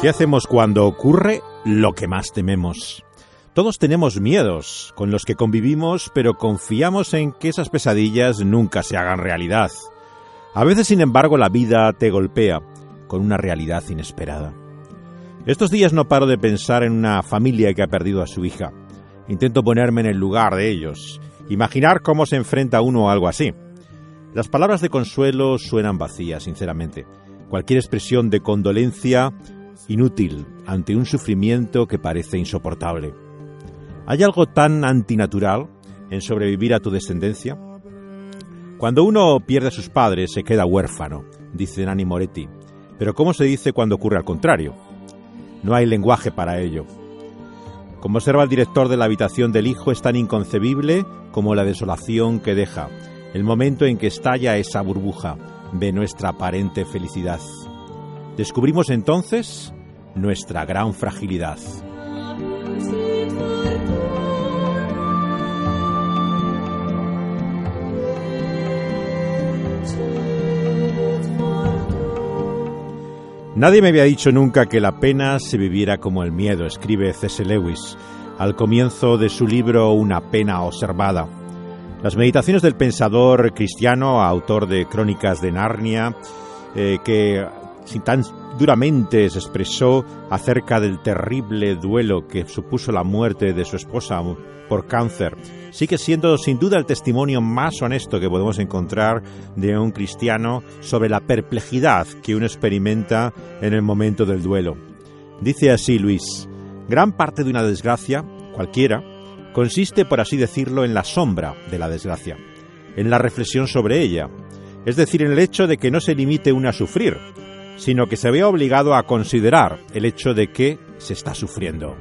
¿Qué hacemos cuando ocurre lo que más tememos? Todos tenemos miedos con los que convivimos, pero confiamos en que esas pesadillas nunca se hagan realidad. A veces, sin embargo, la vida te golpea con una realidad inesperada. Estos días no paro de pensar en una familia que ha perdido a su hija. Intento ponerme en el lugar de ellos, imaginar cómo se enfrenta uno a algo así. Las palabras de consuelo suenan vacías, sinceramente. Cualquier expresión de condolencia inútil ante un sufrimiento que parece insoportable. ¿Hay algo tan antinatural en sobrevivir a tu descendencia? Cuando uno pierde a sus padres se queda huérfano, dice Nani Moretti. Pero ¿cómo se dice cuando ocurre al contrario? No hay lenguaje para ello. Como observa el director de la habitación del hijo, es tan inconcebible como la desolación que deja, el momento en que estalla esa burbuja de nuestra aparente felicidad. Descubrimos entonces nuestra gran fragilidad. Nadie me había dicho nunca que la pena se viviera como el miedo, escribe C.S. Lewis al comienzo de su libro Una pena observada. Las meditaciones del pensador cristiano, autor de Crónicas de Narnia, eh, que sin tan duramente se expresó acerca del terrible duelo que supuso la muerte de su esposa por cáncer. Sigue siendo sin duda el testimonio más honesto que podemos encontrar de un cristiano sobre la perplejidad que uno experimenta en el momento del duelo. Dice así Luis, gran parte de una desgracia, cualquiera, consiste, por así decirlo, en la sombra de la desgracia, en la reflexión sobre ella, es decir, en el hecho de que no se limite uno a sufrir, sino que se vea obligado a considerar el hecho de que se está sufriendo.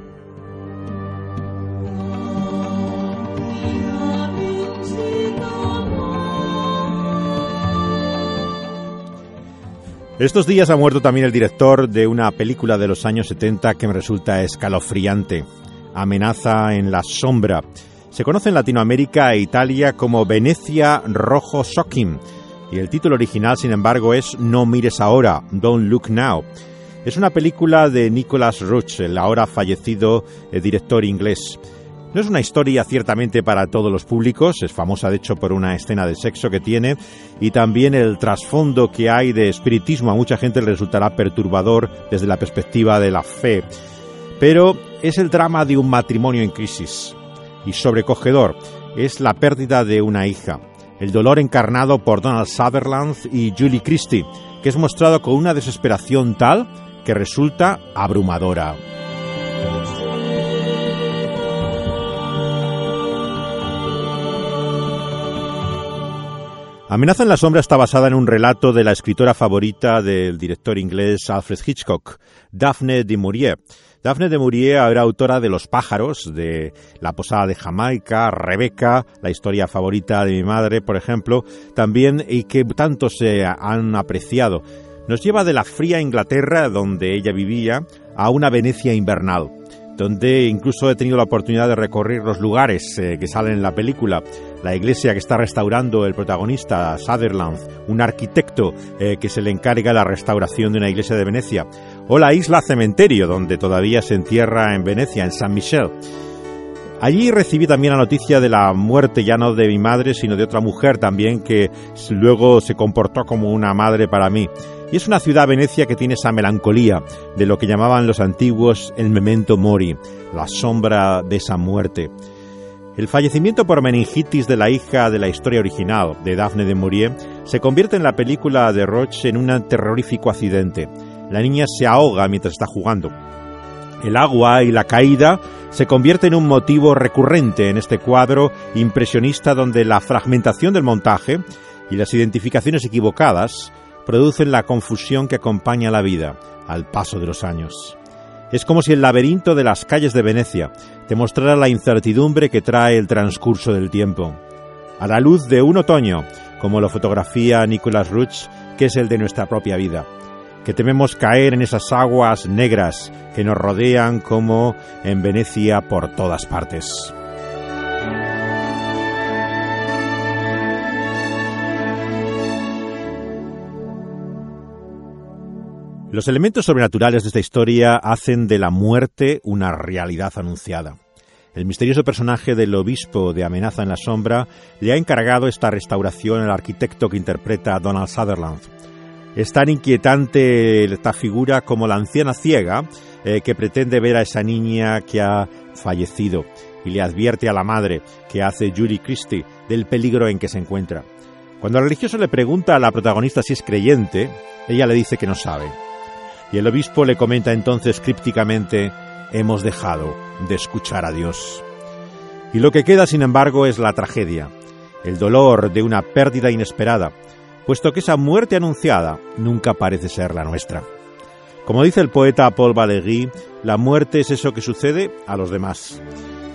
Estos días ha muerto también el director de una película de los años 70 que me resulta escalofriante, Amenaza en la sombra. Se conoce en Latinoamérica e Italia como Venecia Rojo Shocking y el título original, sin embargo, es No mires ahora, Don't Look Now. Es una película de Nicholas Roach, el ahora fallecido eh, director inglés. No es una historia ciertamente para todos los públicos, es famosa de hecho por una escena de sexo que tiene y también el trasfondo que hay de espiritismo a mucha gente le resultará perturbador desde la perspectiva de la fe. Pero es el drama de un matrimonio en crisis y sobrecogedor, es la pérdida de una hija el dolor encarnado por Donald Sutherland y Julie Christie, que es mostrado con una desesperación tal que resulta abrumadora. Amenaza en la sombra está basada en un relato de la escritora favorita del director inglés Alfred Hitchcock, Daphne de Maurier. Daphne de Maurier era autora de Los pájaros, de La posada de Jamaica, Rebeca, la historia favorita de mi madre, por ejemplo, también y que tanto se han apreciado. Nos lleva de la fría Inglaterra, donde ella vivía, a una Venecia invernal donde incluso he tenido la oportunidad de recorrer los lugares eh, que salen en la película. La iglesia que está restaurando el protagonista, Sutherland, un arquitecto eh, que se le encarga la restauración de una iglesia de Venecia. O la isla cementerio, donde todavía se entierra en Venecia, en San Michel. Allí recibí también la noticia de la muerte ya no de mi madre, sino de otra mujer también que luego se comportó como una madre para mí. Y es una ciudad, Venecia, que tiene esa melancolía de lo que llamaban los antiguos el memento mori, la sombra de esa muerte. El fallecimiento por meningitis de la hija de la historia original, de Daphne de Maurier, se convierte en la película de Roche en un terrorífico accidente. La niña se ahoga mientras está jugando. El agua y la caída se convierte en un motivo recurrente en este cuadro impresionista donde la fragmentación del montaje y las identificaciones equivocadas producen la confusión que acompaña la vida al paso de los años. Es como si el laberinto de las calles de Venecia te mostrara la incertidumbre que trae el transcurso del tiempo. A la luz de un otoño, como lo fotografía Nicholas Ruch, que es el de nuestra propia vida, que tememos caer en esas aguas negras que nos rodean como en Venecia por todas partes. Los elementos sobrenaturales de esta historia hacen de la muerte una realidad anunciada. El misterioso personaje del obispo de Amenaza en la Sombra le ha encargado esta restauración al arquitecto que interpreta a Donald Sutherland. Es tan inquietante esta figura como la anciana ciega eh, que pretende ver a esa niña que ha fallecido y le advierte a la madre, que hace Julie Christie, del peligro en que se encuentra. Cuando el religioso le pregunta a la protagonista si es creyente, ella le dice que no sabe. Y el obispo le comenta entonces crípticamente, hemos dejado de escuchar a Dios. Y lo que queda, sin embargo, es la tragedia, el dolor de una pérdida inesperada, puesto que esa muerte anunciada nunca parece ser la nuestra. Como dice el poeta Paul Valéry, la muerte es eso que sucede a los demás.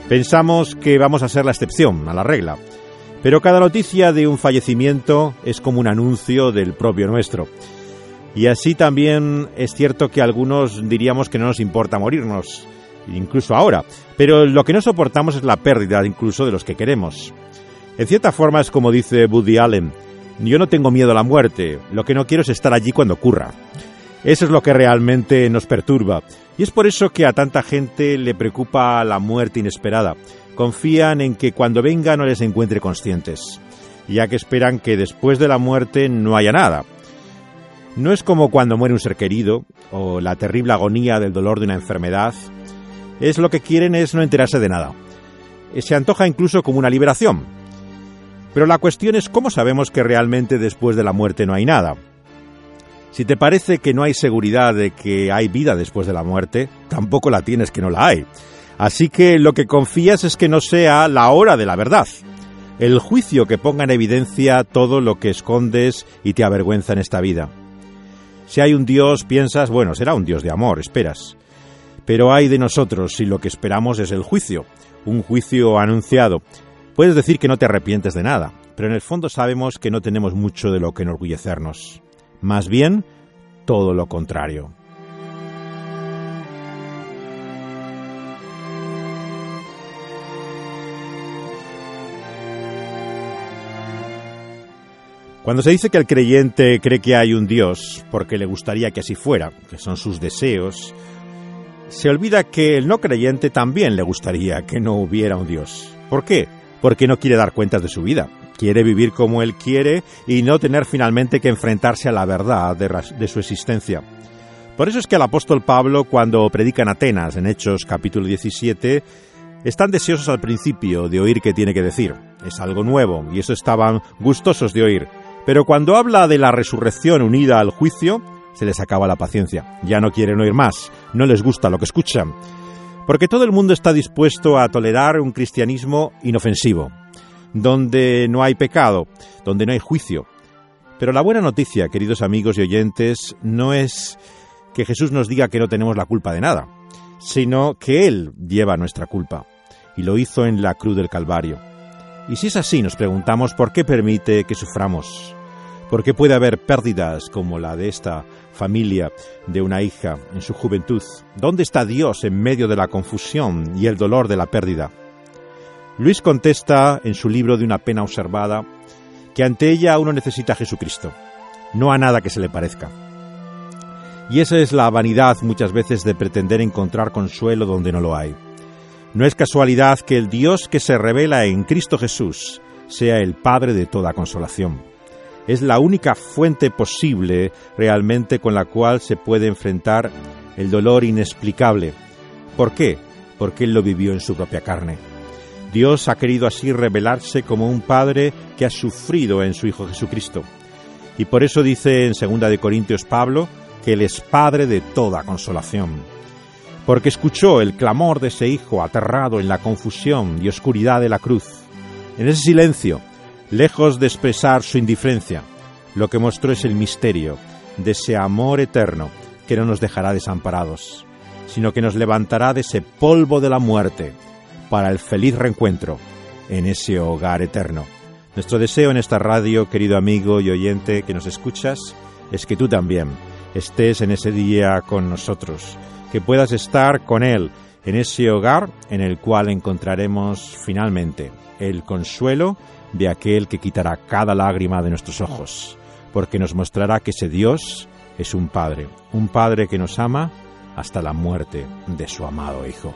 Pensamos que vamos a ser la excepción, a la regla, pero cada noticia de un fallecimiento es como un anuncio del propio nuestro. Y así también es cierto que algunos diríamos que no nos importa morirnos, incluso ahora, pero lo que no soportamos es la pérdida incluso de los que queremos. En cierta forma es como dice Woody Allen, yo no tengo miedo a la muerte, lo que no quiero es estar allí cuando ocurra. Eso es lo que realmente nos perturba, y es por eso que a tanta gente le preocupa la muerte inesperada. Confían en que cuando venga no les encuentre conscientes, ya que esperan que después de la muerte no haya nada, no es como cuando muere un ser querido o la terrible agonía del dolor de una enfermedad. Es lo que quieren es no enterarse de nada. Se antoja incluso como una liberación. Pero la cuestión es cómo sabemos que realmente después de la muerte no hay nada. Si te parece que no hay seguridad de que hay vida después de la muerte, tampoco la tienes que no la hay. Así que lo que confías es que no sea la hora de la verdad, el juicio que ponga en evidencia todo lo que escondes y te avergüenza en esta vida. Si hay un Dios, piensas, bueno, será un Dios de amor, esperas. Pero hay de nosotros si lo que esperamos es el juicio, un juicio anunciado. Puedes decir que no te arrepientes de nada, pero en el fondo sabemos que no tenemos mucho de lo que enorgullecernos. Más bien, todo lo contrario. Cuando se dice que el creyente cree que hay un Dios porque le gustaría que así fuera, que son sus deseos, se olvida que el no creyente también le gustaría que no hubiera un Dios. ¿Por qué? Porque no quiere dar cuentas de su vida. Quiere vivir como él quiere y no tener finalmente que enfrentarse a la verdad de, su existencia. Por eso es que el apóstol Pablo, cuando predica en Atenas, en Hechos capítulo 17, están deseosos al principio de oír qué tiene que decir. Es algo nuevo y eso estaban gustosos de oír. Pero cuando habla de la resurrección unida al juicio, se les acaba la paciencia. Ya no quieren oír más, no les gusta lo que escuchan. Porque todo el mundo está dispuesto a tolerar un cristianismo inofensivo, donde no hay pecado, donde no hay juicio. Pero la buena noticia, queridos amigos y oyentes, no es que Jesús nos diga que no tenemos la culpa de nada, sino que Él lleva nuestra culpa, y lo hizo en la cruz del Calvario. Y si es así, nos preguntamos por qué permite que suframos, por qué puede haber pérdidas como la de esta familia de una hija en su juventud. ¿Dónde está Dios en medio de la confusión y el dolor de la pérdida? Luis contesta en su libro de una pena observada que ante ella uno necesita a Jesucristo, no a nada que se le parezca. Y esa es la vanidad muchas veces de pretender encontrar consuelo donde no lo hay. No es casualidad que el Dios que se revela en Cristo Jesús sea el Padre de toda consolación. Es la única fuente posible realmente con la cual se puede enfrentar el dolor inexplicable. ¿Por qué? Porque Él lo vivió en su propia carne. Dios ha querido así revelarse como un Padre que ha sufrido en su Hijo Jesucristo. Y por eso dice en 2 de Corintios Pablo que Él es Padre de toda consolación porque escuchó el clamor de ese hijo aterrado en la confusión y oscuridad de la cruz. En ese silencio, lejos de expresar su indiferencia, lo que mostró es el misterio de ese amor eterno que no nos dejará desamparados, sino que nos levantará de ese polvo de la muerte para el feliz reencuentro en ese hogar eterno. Nuestro deseo en esta radio, querido amigo y oyente que nos escuchas, es que tú también estés en ese día con nosotros que puedas estar con Él en ese hogar en el cual encontraremos finalmente el consuelo de aquel que quitará cada lágrima de nuestros ojos, porque nos mostrará que ese Dios es un padre, un padre que nos ama hasta la muerte de su amado hijo.